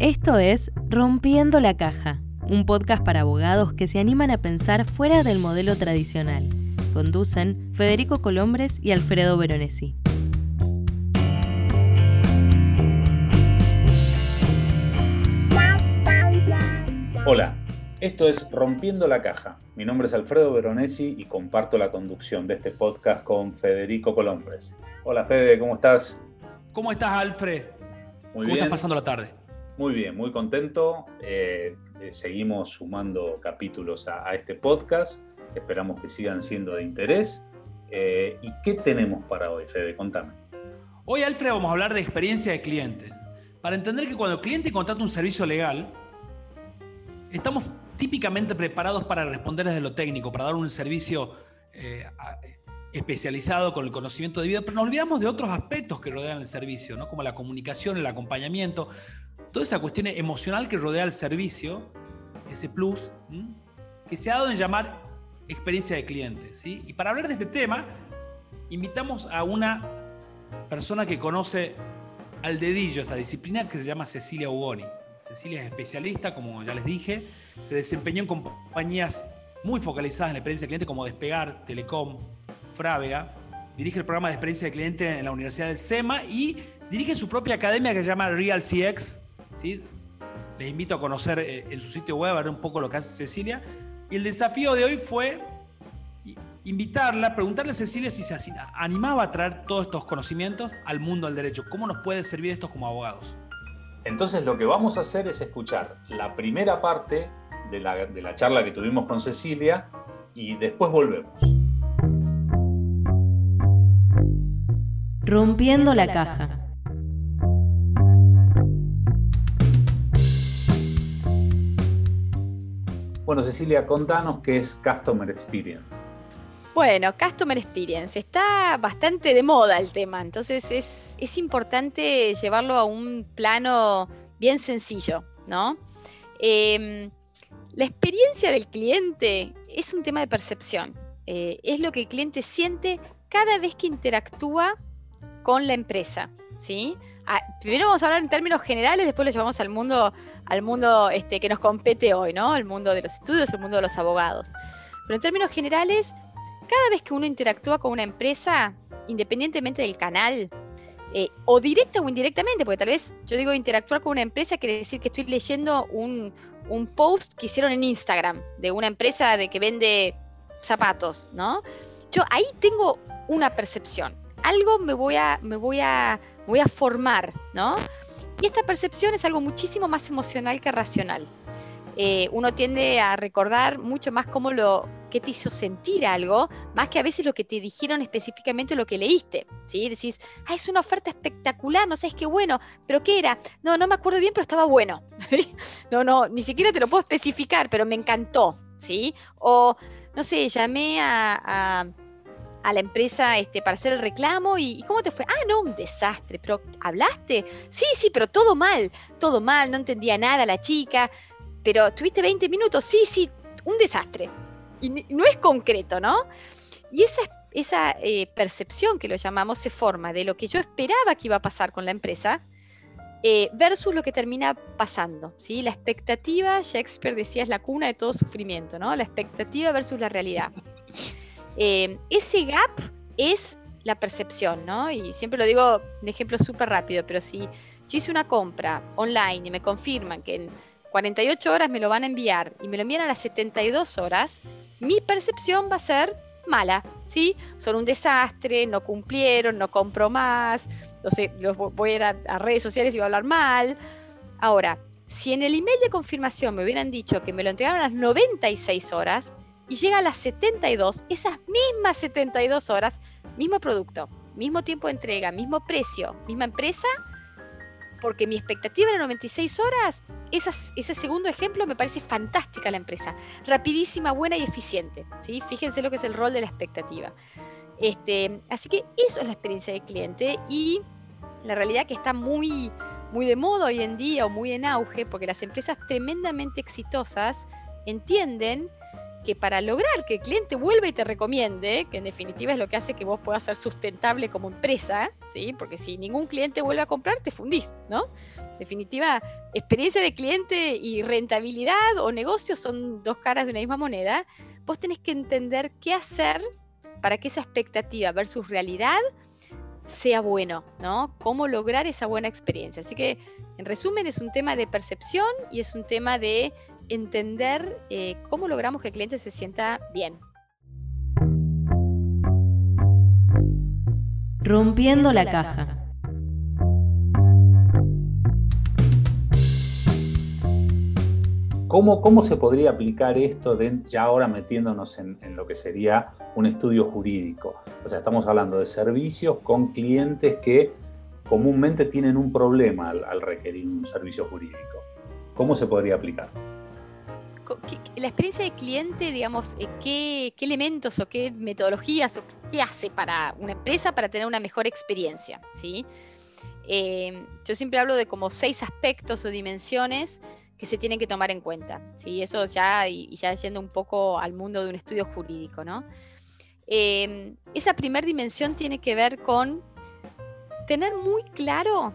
Esto es Rompiendo la Caja, un podcast para abogados que se animan a pensar fuera del modelo tradicional. Conducen Federico Colombres y Alfredo Veronesi. Hola, esto es Rompiendo la Caja. Mi nombre es Alfredo Veronesi y comparto la conducción de este podcast con Federico Colombres. Hola Fede, ¿cómo estás? ¿Cómo estás, Alfred? Muy ¿Cómo bien. estás pasando la tarde? Muy bien, muy contento. Eh, eh, seguimos sumando capítulos a, este podcast. Esperamos que sigan siendo de interés. Eh, ¿Y qué tenemos para hoy, Fede? Contame. Hoy, Alfred, vamos a hablar de experiencia de cliente. Para entender que cuando el cliente contrata un servicio legal, estamos típicamente preparados para responder desde lo técnico, para dar un servicio especializado con el conocimiento debido, pero nos olvidamos de otros aspectos que rodean el servicio, ¿no? como la comunicación, el acompañamiento, toda esa cuestión emocional que rodea el servicio, ese plus, que se ha dado en llamar experiencia de cliente. ¿sí? Y para hablar de este tema, invitamos a una persona que conoce al dedillo esta disciplina, que se llama Cecilia Ugoni. Cecilia es especialista, como ya les dije, se desempeñó en compañías muy focalizadas en la experiencia de cliente como Despegar, Telecom, Frávega, dirige el programa de experiencia de cliente en la Universidad del SEMA y dirige su propia academia que se llama Real CX. ¿Sí? Les invito a conocer eh, en su sitio web, a ver un poco lo que hace Cecilia. Y el desafío de hoy fue invitarla, preguntarle a Cecilia si se animaba a traer todos estos conocimientos al mundo del derecho. ¿Cómo nos puede servir esto como abogados? Entonces lo que vamos a hacer es escuchar la primera parte de la, de la charla que tuvimos con Cecilia y después volvemos. Rompiendo la Caja. Bueno, Cecilia, contanos qué es Customer Experience. Bueno, Customer Experience. Está bastante de moda el tema, entonces es, es importante llevarlo a un plano bien sencillo, ¿no? Em, la experiencia del cliente es un tema de percepción. Eh, es lo que el cliente siente cada vez que interactúa con la empresa, ¿sí? Ah, primero vamos a hablar en términos generales, después lo llevamos al mundo, al mundo este, que nos compete hoy, ¿no? El mundo de los estudios, el mundo de los abogados. Pero en términos generales, cada vez que uno interactúa con una empresa, independientemente del canal, eh, o directa o indirectamente, porque tal vez yo digo interactuar con una empresa quiere decir que estoy leyendo un, un post que hicieron en Instagram de una empresa de que vende zapatos, ¿no? Yo ahí tengo una percepción. Algo me voy a, me voy a, voy a formar, ¿no? Y esta percepción es algo muchísimo más emocional que racional. Eh, uno tiende a recordar mucho más cómo lo que te hizo sentir algo, más que a veces lo que te dijeron específicamente lo que leíste, ¿sí? Decís, ah, es una oferta espectacular, no sabes qué bueno, pero ¿qué era? No, no me acuerdo bien, pero estaba bueno. No, no, ni siquiera te lo puedo especificar, pero me encantó, ¿sí? O, no sé, llamé a, a la empresa este, para hacer el reclamo y, ¿cómo te fue? Ah, no, un desastre, pero ¿hablaste? Sí, sí, pero todo mal, todo mal, no entendía nada la chica, pero tuviste 20 minutos, sí, sí, un desastre. Y no es concreto, ¿no? Y esa, esa eh, percepción que lo llamamos se forma de lo que yo esperaba que iba a pasar con la empresa eh, versus lo que termina pasando, ¿sí? La expectativa, Shakespeare decía, es la cuna de todo sufrimiento, ¿no? La expectativa versus la realidad. Eh, ese gap es la percepción, ¿no? Y siempre lo digo de ejemplo súper rápido, pero si yo hice una compra online y me confirman que en 48 horas me lo van a enviar y me lo envían a las 72 horas, mi percepción va a ser mala, ¿sí? Son un desastre, no cumplieron, no compro más, sé, los vo- voy a ir a, a redes sociales y voy a hablar mal. Ahora, si en el email de confirmación me hubieran dicho que me lo entregaron a las 96 horas y llega a las 72, esas mismas 72 horas, mismo producto, mismo tiempo de entrega, mismo precio, misma empresa, porque mi expectativa era 96 horas, esas- ese segundo ejemplo me parece fantástica la empresa. Rapidísima, buena y eficiente. ¿sí? Fíjense lo que es el rol de la expectativa. Este, así que eso es la experiencia del cliente y la realidad que está muy, muy de moda hoy en día o muy en auge porque las empresas tremendamente exitosas entienden que para lograr que el cliente vuelva y te recomiende, que en definitiva es lo que hace que vos puedas ser sustentable como empresa, ¿sí? Porque si ningún cliente vuelve a comprar, te fundís, ¿no? En definitiva, experiencia de cliente y rentabilidad o negocio son dos caras de una misma moneda. Vos tenés que entender qué hacer para que esa expectativa versus realidad sea bueno, ¿no? Cómo lograr esa buena experiencia. Así que, en resumen, es un tema de percepción y es un tema de entender eh, cómo logramos que el cliente se sienta bien. Rompiendo la caja. ¿Cómo, ¿Cómo, se podría aplicar esto de, ya ahora metiéndonos en, lo que sería un estudio jurídico? O sea, estamos hablando de servicios con clientes que comúnmente tienen un problema al requerir un servicio jurídico. ¿Cómo se podría aplicar? La experiencia de cliente, digamos, eh, ¿qué, elementos o qué metodologías o qué hace para una empresa para tener una mejor experiencia, ¿sí? Eh, yo siempre hablo de como seis aspectos o dimensiones que se tienen que tomar en cuenta, ¿sí? Eso ya, y, ya yendo un poco al mundo de un estudio jurídico, ¿no? Eh, esa primera dimensión tiene que ver con tener muy claro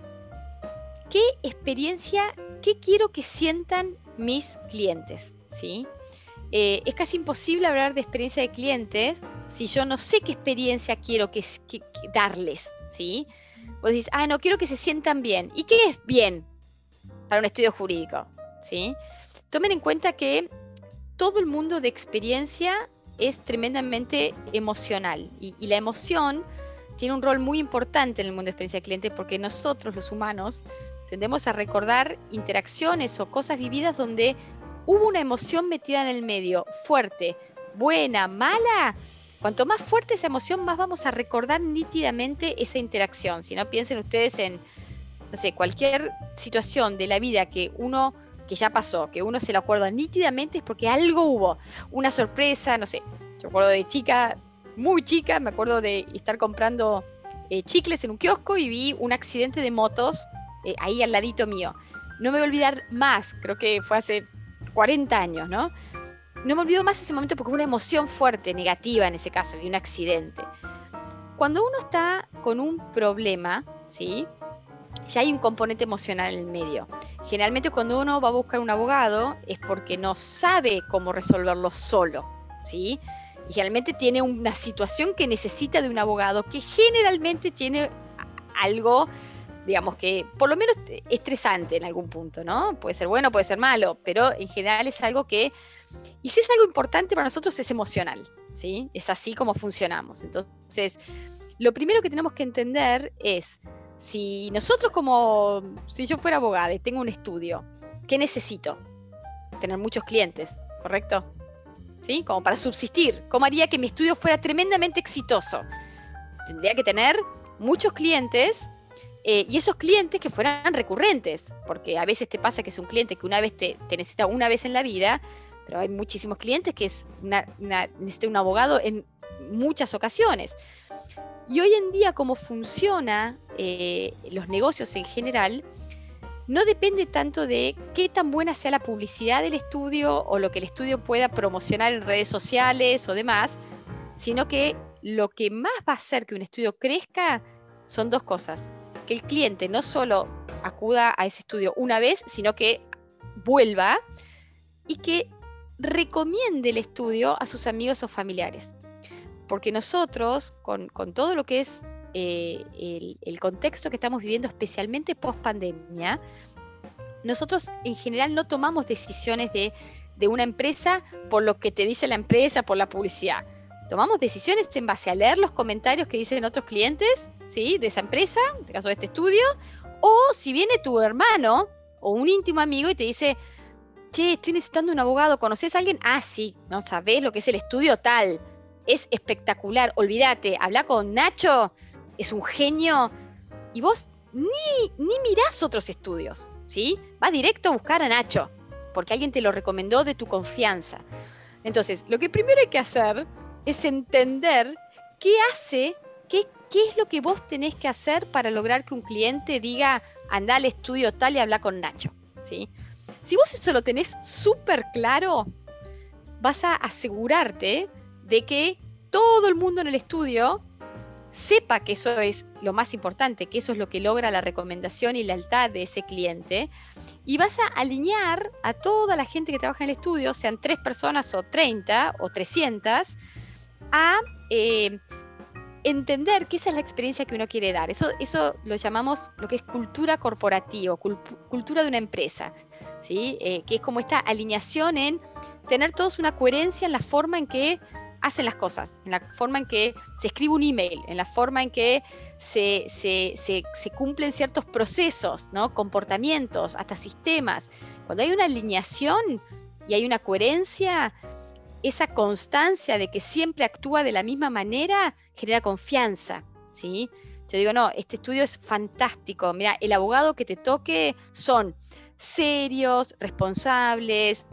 qué experiencia, qué quiero que sientan mis clientes, ¿sí? Eh, es casi imposible hablar de experiencia de clientes si yo no sé qué experiencia quiero que, darles, ¿sí? Vos decís, ah, no, quiero que se sientan bien. ¿Y qué es bien para un estudio jurídico? ¿Sí? Tomen en cuenta que todo el mundo de experiencia es tremendamente emocional y, y la emoción tiene un rol muy importante en el mundo de experiencia de cliente porque nosotros los humanos tendemos a recordar interacciones o cosas vividas donde hubo una emoción metida en el medio, fuerte, buena, mala, cuanto más fuerte esa emoción, más vamos a recordar nítidamente esa interacción. Si no piensen ustedes en, no sé, cualquier situación de la vida que uno, que ya pasó, que uno se lo acuerda nítidamente, es porque algo hubo, una sorpresa, no sé. Yo acuerdo de chica, muy chica, me acuerdo de estar comprando eh, chicles en un kiosco y vi un accidente de motos eh, ahí al ladito mío. No me voy a olvidar más, creo que fue hace 40 años, ¿no? No me olvido más ese momento porque fue una emoción fuerte, negativa en ese caso, y un accidente. Cuando uno está con un problema, ¿sí? Ya hay un componente emocional en el medio. Generalmente cuando uno va a buscar un abogado es porque no sabe cómo resolverlo solo, ¿sí? Y generalmente tiene una situación que necesita de un abogado que generalmente tiene algo digamos que por lo menos estresante en algún punto, ¿no? Puede ser bueno, puede ser malo, pero en general es algo que, y si es algo importante para nosotros es emocional, ¿sí? Es así como funcionamos. Entonces, lo primero que tenemos que entender es, si nosotros como, si yo fuera abogada y tengo un estudio, ¿qué necesito? Tener muchos clientes, ¿correcto? ¿Sí? Como para subsistir. ¿Cómo haría que mi estudio fuera tremendamente exitoso? Tendría que tener muchos clientes eh, y esos clientes que fueran recurrentes, porque a veces te pasa que es un cliente que una vez te, necesita una vez en la vida, pero hay muchísimos clientes que es un abogado en muchas ocasiones. Y hoy en día, como funciona eh, los negocios en general, no depende tanto de qué tan buena sea la publicidad del estudio o lo que el estudio pueda promocionar en redes sociales o demás, sino que lo que más va a hacer que un estudio crezca son dos cosas que el cliente no solo acuda a ese estudio una vez, sino que vuelva y que recomiende el estudio a sus amigos o familiares. Porque nosotros, con, todo lo que es eh, el, contexto que estamos viviendo, especialmente post pandemia, nosotros en general no tomamos decisiones de, de una empresa por lo que te dice la empresa, por la publicidad tomamos decisiones en base a leer los comentarios que dicen otros clientes, ¿sí? De esa empresa, en este caso de este estudio, o si viene tu hermano o un íntimo amigo y te dice, che, estoy necesitando un abogado, ¿conoces a alguien? Ah, sí, no sabés lo que es el estudio tal, es espectacular, olvídate, habla con Nacho, es un genio, y vos ni, ni mirás otros estudios, ¿sí? Vas directo a buscar a Nacho, porque alguien te lo recomendó de tu confianza. Entonces, lo que primero hay que hacer es entender qué hace, qué, qué es lo que vos tenés que hacer para lograr que un cliente diga, anda al estudio tal y habla con Nacho. ¿sí? Si vos eso lo tenés súper claro, vas a asegurarte de que todo el mundo en el estudio sepa que eso es lo más importante, que eso es lo que logra la recomendación y lealtad de ese cliente. Y vas a alinear a toda la gente que trabaja en el estudio, sean tres personas o 30 o 300, a eh, entender que esa es la experiencia que uno quiere dar. Eso, eso lo llamamos lo que es cultura corporativa, cultura de una empresa, ¿sí? Eh, que es como esta alineación en tener todos una coherencia en la forma en que hacen las cosas, en la forma en que se escribe un email, en la forma en que se, cumplen ciertos procesos, ¿no? comportamientos, hasta sistemas. Cuando hay una alineación y hay una coherencia, esa constancia de que siempre actúa de la misma manera genera confianza. ¿sí? Yo digo, no, este estudio es fantástico. Mira, el abogado que te toque son serios, responsables,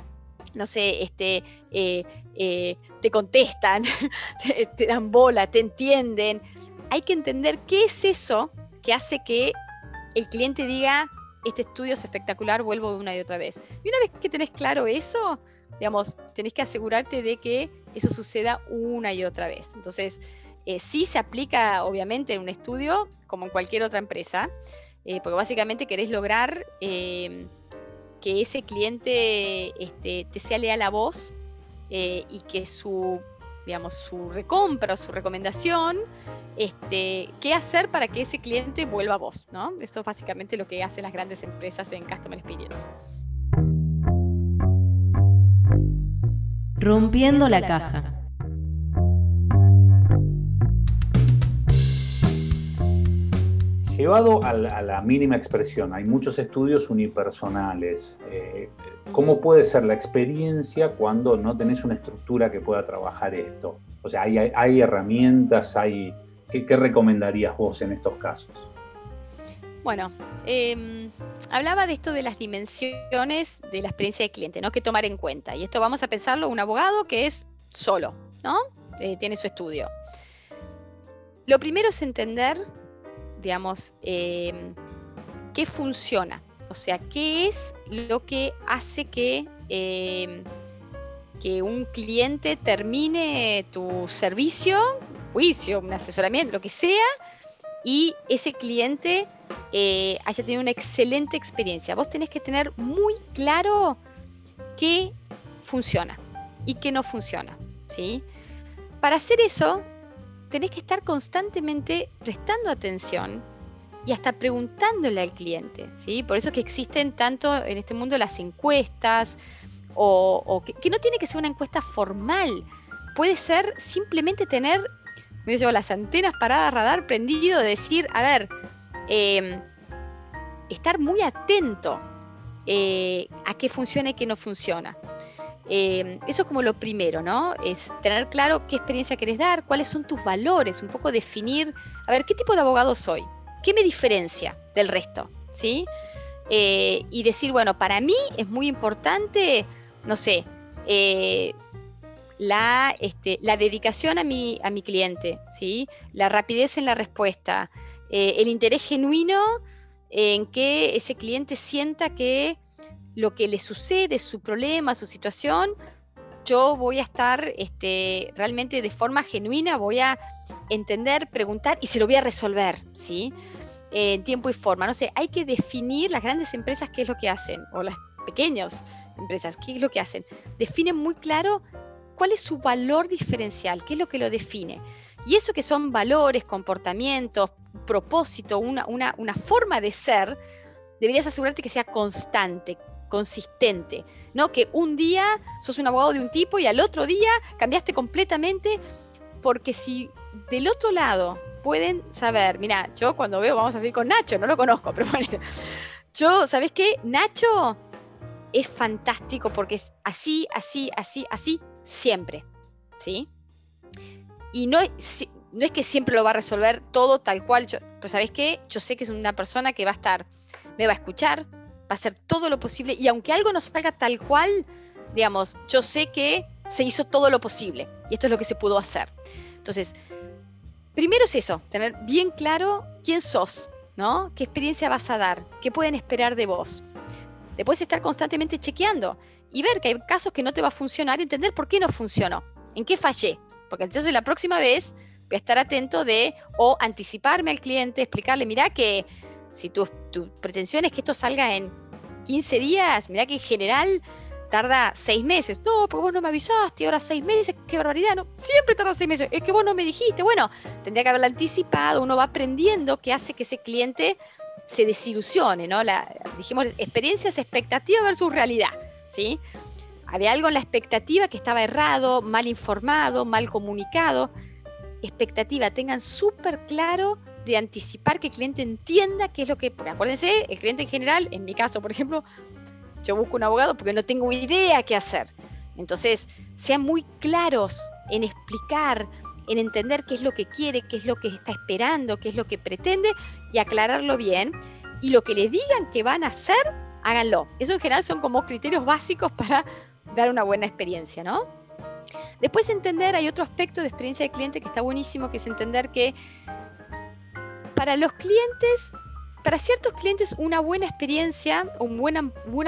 no sé, este, eh, eh, te contestan, te, dan bola, te entienden. Hay que entender qué es eso que hace que el cliente diga, este estudio es espectacular, vuelvo una y otra vez. Y una vez que tenés claro eso, digamos, tenés que asegurarte de que eso suceda una y otra vez. Entonces, eh, sí se aplica, obviamente, en un estudio, como en cualquier otra empresa, eh, porque básicamente querés lograr eh, que ese cliente este, te sea leal a vos eh, y que su, digamos, su recompra o su recomendación, este, qué hacer para que ese cliente vuelva a vos, ¿no? Esto es básicamente lo que hacen las grandes empresas en Customer Experience. Rompiendo la caja. Llevado a la, mínima expresión, hay muchos estudios unipersonales. Eh, ¿Cómo puede ser la experiencia cuando no tenés una estructura que pueda trabajar esto? O sea, hay, herramientas, hay, ¿qué, recomendarías vos en estos casos? Bueno, em, hablaba de esto de las dimensiones de la experiencia de cliente, ¿no? Que tomar en cuenta. Y esto vamos a pensarlo un abogado que es solo, ¿no? Eh, tiene su estudio. Lo primero es entender digamos, em, qué funciona. O sea, qué es lo que hace que, em, que un cliente termine tu servicio, juicio, un asesoramiento, lo que sea, y ese cliente eh, haya tenido una excelente experiencia. Vos tenés que tener muy claro qué funciona y qué no funciona. ¿sí? Para hacer eso, tenés que estar constantemente prestando atención y hasta preguntándole al cliente, ¿sí? Por eso es que existen tanto en este mundo las encuestas, o, que, no tiene que ser una encuesta formal, puede ser simplemente tener, me digo, las antenas paradas, radar prendido, de decir, a ver, em, estar muy atento eh, a qué funciona y qué no funciona. Eh, eso como lo primero, ¿no? Es tener claro qué experiencia querés dar, cuáles son tus valores, un poco definir, a ver, ¿qué tipo de abogado soy? ¿Qué me diferencia del resto? ¿Sí? Eh, y decir, bueno, para mí es muy importante, no sé, eh, la, este, la, dedicación a mi, a mi cliente, ¿sí? La rapidez en la respuesta, el interés genuino en que ese cliente sienta que lo que le sucede, su problema, su situación, yo voy a estar este, realmente de forma genuina, voy a entender, preguntar y se lo voy a resolver, ¿sí? En tiempo y forma. No sé, hay que definir las grandes empresas qué es lo que hacen, o las pequeñas empresas, qué es lo que hacen. Definen muy claro cuál es su valor diferencial, qué es lo que lo define. Y eso que son valores, comportamientos, propósito, una, una, una forma de ser, deberías asegurarte que sea constante, consistente, ¿no? Que un día sos un abogado de un tipo y al otro día cambiaste completamente, porque si del otro lado pueden saber, mira, yo cuando veo, vamos a seguir con Nacho, no lo conozco, pero bueno, yo, ¿sabes qué? Nacho es fantástico porque es así, así, así, así, siempre, ¿sí? Y no, no es que siempre lo va a resolver todo tal cual, pero ¿sabes qué? Yo sé que es una persona que va a estar, me va a escuchar, va a hacer todo lo posible y aunque algo no salga tal cual, digamos, yo sé que se hizo todo lo posible y esto es lo que se pudo hacer. Entonces, primero es eso, tener bien claro quién sos, ¿no? ¿Qué experiencia vas a dar? ¿Qué pueden esperar de vos? Después estar constantemente chequeando y ver que hay casos que no te va a funcionar, entender por qué no funcionó, en qué fallé. Porque entonces la próxima vez voy a estar atento de o anticiparme al cliente, explicarle, mira que si tu, tu pretensión es que esto salga en 15 días, mira que en general tarda seis meses. No, porque vos no me avisaste, ahora seis meses, qué barbaridad, no, siempre tarda seis meses, es que vos no me dijiste. Bueno, tendría que haberlo anticipado, uno va aprendiendo que hace que ese cliente se desilusione, ¿no? La, dijimos, experiencias, expectativa versus realidad, ¿sí? Había algo en la expectativa que estaba errado, mal informado, mal comunicado. Expectativa, tengan súper claro de anticipar que el cliente entienda qué es lo que, acuérdense, el cliente en general, en mi caso, por ejemplo, yo busco un abogado porque no tengo idea qué hacer. Entonces, sean muy claros en explicar, en entender qué es lo que quiere, qué es lo que está esperando, qué es lo que pretende y aclararlo bien. Y lo que le digan que van a hacer, háganlo. Eso en general son como criterios básicos para dar una buena experiencia, ¿no? Después entender, hay otro aspecto de experiencia de cliente que está buenísimo, que es entender que para los clientes para ciertos clientes una buena experiencia, un buen,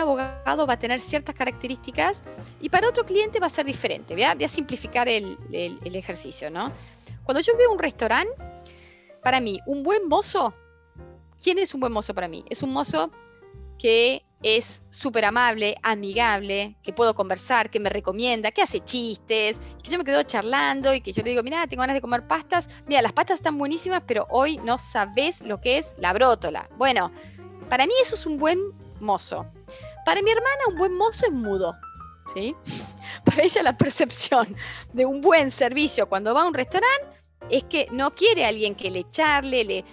abogado va a tener ciertas características y para otro cliente va a ser diferente. Voy a, simplificar el, el, el, ejercicio, ¿no? Cuando yo veo un restaurante, para mí, un buen mozo, ¿quién es un buen mozo para mí? Es un mozo que es súper amable, amigable, que puedo conversar, que me recomienda, que hace chistes, que yo me quedo charlando y que yo le digo, mira, tengo ganas de comer pastas. Mira, las pastas están buenísimas, pero hoy no sabes lo que es la brótola. Bueno, para mí eso es un buen mozo. Para mi hermana, un buen mozo es mudo. ¿sí? Para ella la percepción de un buen servicio cuando va a un restaurante es que no quiere a alguien que le charle, le,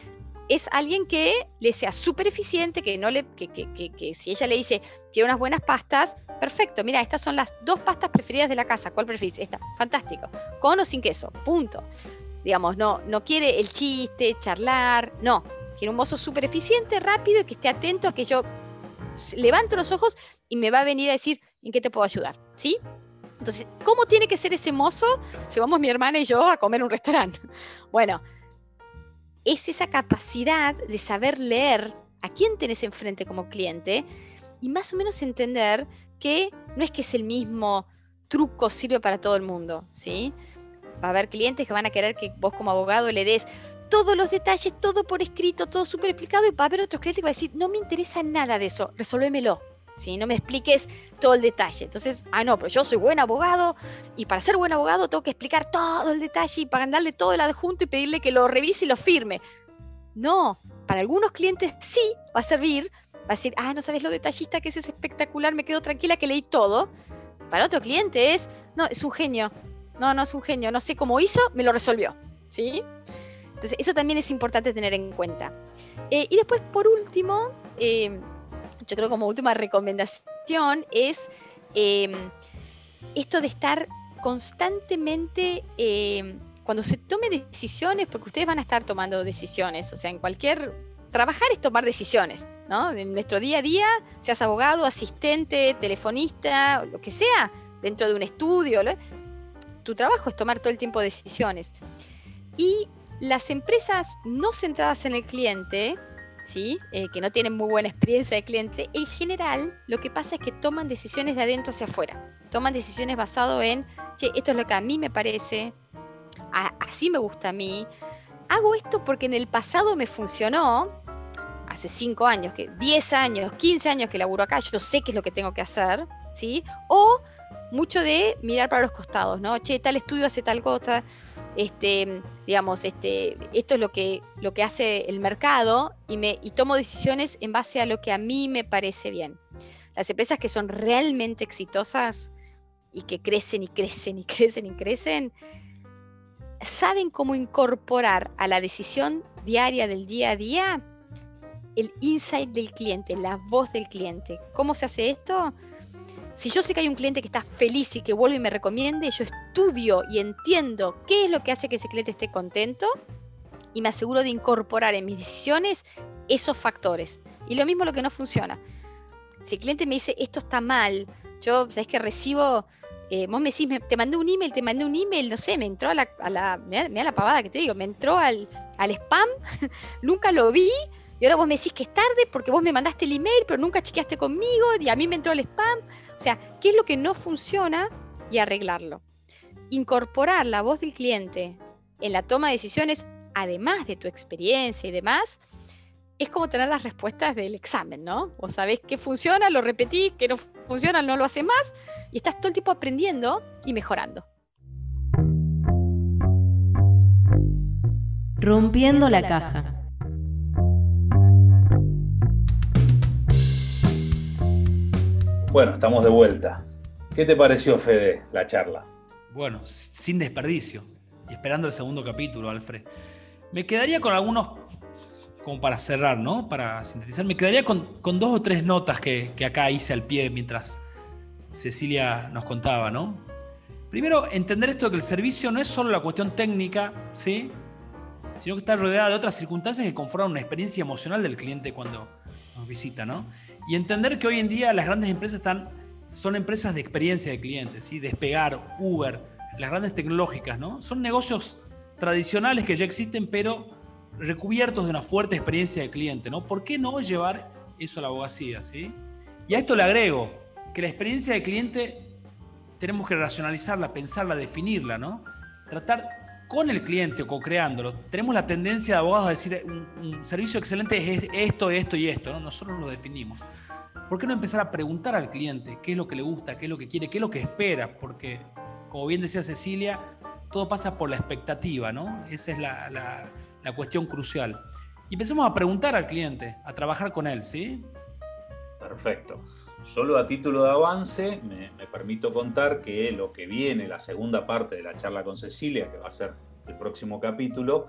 es alguien que le sea súper eficiente, que no le, que, que, que, que, si ella le dice, quiero unas buenas pastas, perfecto, mira, estas son las dos pastas preferidas de la casa, ¿cuál preferís? Esta, fantástico, con o sin queso, punto. Digamos, no, no quiere el chiste, charlar, no, quiere un mozo súper eficiente, rápido y que esté atento a que yo levanto los ojos y me va a venir a decir en qué te puedo ayudar, ¿sí? Entonces, ¿cómo tiene que ser ese mozo si vamos mi hermana y yo a comer un restaurante? Bueno, es esa capacidad de saber leer a quién tenés enfrente como cliente y más o menos entender que no es que es el mismo truco sirve para todo el mundo, ¿sí? Va a haber clientes que van a querer que vos como abogado le des todos los detalles, todo por escrito, todo súper explicado y va a haber otros clientes que van a decir, no me interesa nada de eso, resolvémelo. ¿Sí? No me expliques todo el detalle. Entonces, ah, no, pero yo soy buen abogado y para ser buen abogado tengo que explicar todo el detalle y para darle todo el adjunto y pedirle que lo revise y lo firme. No, para algunos clientes sí va a servir, va a decir, ah, no sabes lo detallista que es, es espectacular, me quedo tranquila que leí todo. Para otro cliente es, no, es un genio. No, no es un genio, no sé cómo hizo, me lo resolvió. ¿Sí? Entonces, eso también es importante tener en cuenta. Eh, y después, por último, eh, yo creo como última recomendación es eh, esto de estar constantemente, eh, cuando se tome decisiones, porque ustedes van a estar tomando decisiones, o sea, en cualquier... Trabajar es tomar decisiones, ¿no? En nuestro día a día, seas abogado, asistente, telefonista, lo que sea, dentro de un estudio, ¿no? tu trabajo es tomar todo el tiempo decisiones. Y las empresas no centradas en el cliente, ¿sí? Eh, que no tienen muy buena experiencia de cliente, en general lo que pasa es que toman decisiones de adentro hacia afuera. Toman decisiones basado en, che, esto es lo que a mí me parece, así me gusta a mí. Hago esto porque en el pasado me funcionó, hace 5 años, que 10 años, 15 años que laburo acá, yo sé qué es lo que tengo que hacer, ¿sí? O mucho de mirar para los costados, ¿no? Che, tal estudio hace tal cosa, este, digamos, este, esto es lo que, lo que hace el mercado y, me, y tomo decisiones en base a lo que a mí me parece bien. Las empresas que son realmente exitosas y que crecen y crecen y crecen y crecen, saben cómo incorporar a la decisión diaria del día a día el insight del cliente, la voz del cliente. ¿Cómo se hace esto? Si yo sé que hay un cliente que está feliz y que vuelve y me recomiende, yo estudio y entiendo qué es lo que hace que ese cliente esté contento y me aseguro de incorporar en mis decisiones esos factores. Y lo mismo lo que no funciona. Si el cliente me dice esto está mal, yo, ¿sabes que recibo? Eh, vos me decís, me, te mandé un email, te mandé un email, no sé, me entró a la, a la mira, la pavada que te digo, me entró al, al spam, nunca lo vi, y ahora vos me decís que es tarde porque vos me mandaste el email, pero nunca chequeaste conmigo y a mí me entró el spam. O sea, ¿qué es lo que no funciona y arreglarlo? Incorporar la voz del cliente en la toma de decisiones, además de tu experiencia y demás, es como tener las respuestas del examen, ¿no? O sabés qué funciona, lo repetís, qué no funciona, no lo haces más, y estás todo el tiempo aprendiendo y mejorando. Rompiendo la caja. Bueno, estamos de vuelta. ¿Qué te pareció, Fede, la charla? Bueno, sin desperdicio. Y esperando el segundo capítulo, Alfred. Me quedaría con algunos, como para cerrar, ¿no? Para sintetizar, me quedaría con, dos o tres notas que, que, acá hice al pie mientras Cecilia nos contaba, ¿no? Primero, entender esto de que el servicio no es solo la cuestión técnica, ¿sí? Sino que está rodeada de otras circunstancias que conforman una experiencia emocional del cliente cuando nos visita, ¿no? Y entender que hoy en día las grandes empresas están, son empresas de experiencia de clientes, ¿sí? Despegar, Uber, las grandes tecnológicas, ¿no? Son negocios tradicionales que ya existen, pero recubiertos de una fuerte experiencia de cliente, ¿no? ¿Por qué no llevar eso a la abogacía, ¿sí? Y a esto le agrego que la experiencia de cliente tenemos que racionalizarla, pensarla, definirla, ¿no? Tratar con el cliente o co-creándolo. Tenemos la tendencia de abogados a decir un, servicio excelente es esto, esto y esto, ¿no? Nosotros lo definimos. ¿Por qué no empezar a preguntar al cliente qué es lo que le gusta, qué es lo que quiere, qué es lo que espera? Porque, como bien decía Cecilia, todo pasa por la expectativa, ¿no? Esa es la, la cuestión crucial. Y empecemos a preguntar al cliente, a trabajar con él, ¿sí? Perfecto. Solo a título de avance, me, permito contar que lo que viene, la segunda parte de la charla con Cecilia, que va a ser el próximo capítulo,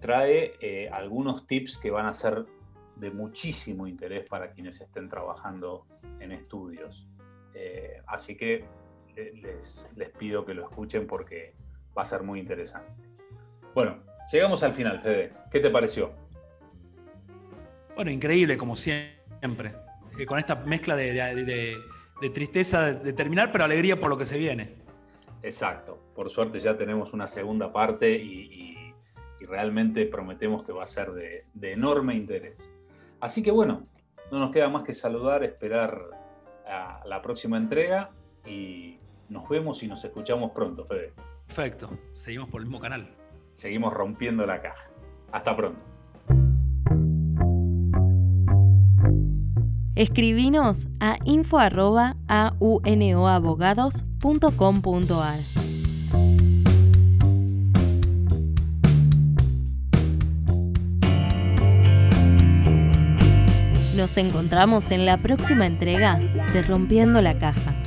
trae eh, algunos tips que van a ser de muchísimo interés para quienes estén trabajando en estudios. Eh, así que eh, les, les pido que lo escuchen porque va a ser muy interesante. Bueno, llegamos al final, Fede. ¿Qué te pareció? Bueno, increíble como siempre. Eh, con esta mezcla de, tristeza de terminar, pero alegría por lo que se viene. Exacto. Por suerte ya tenemos una segunda parte y, realmente prometemos que va a ser de, enorme interés. Así que bueno, no nos queda más que saludar, esperar a la próxima entrega y nos vemos y nos escuchamos pronto, Fede. Perfecto. Seguimos por el mismo canal. Seguimos rompiendo la caja. Hasta pronto. Escribinos a info.aunoabogados.com.ar. Nos encontramos en la próxima entrega de Rompiendo la Caja.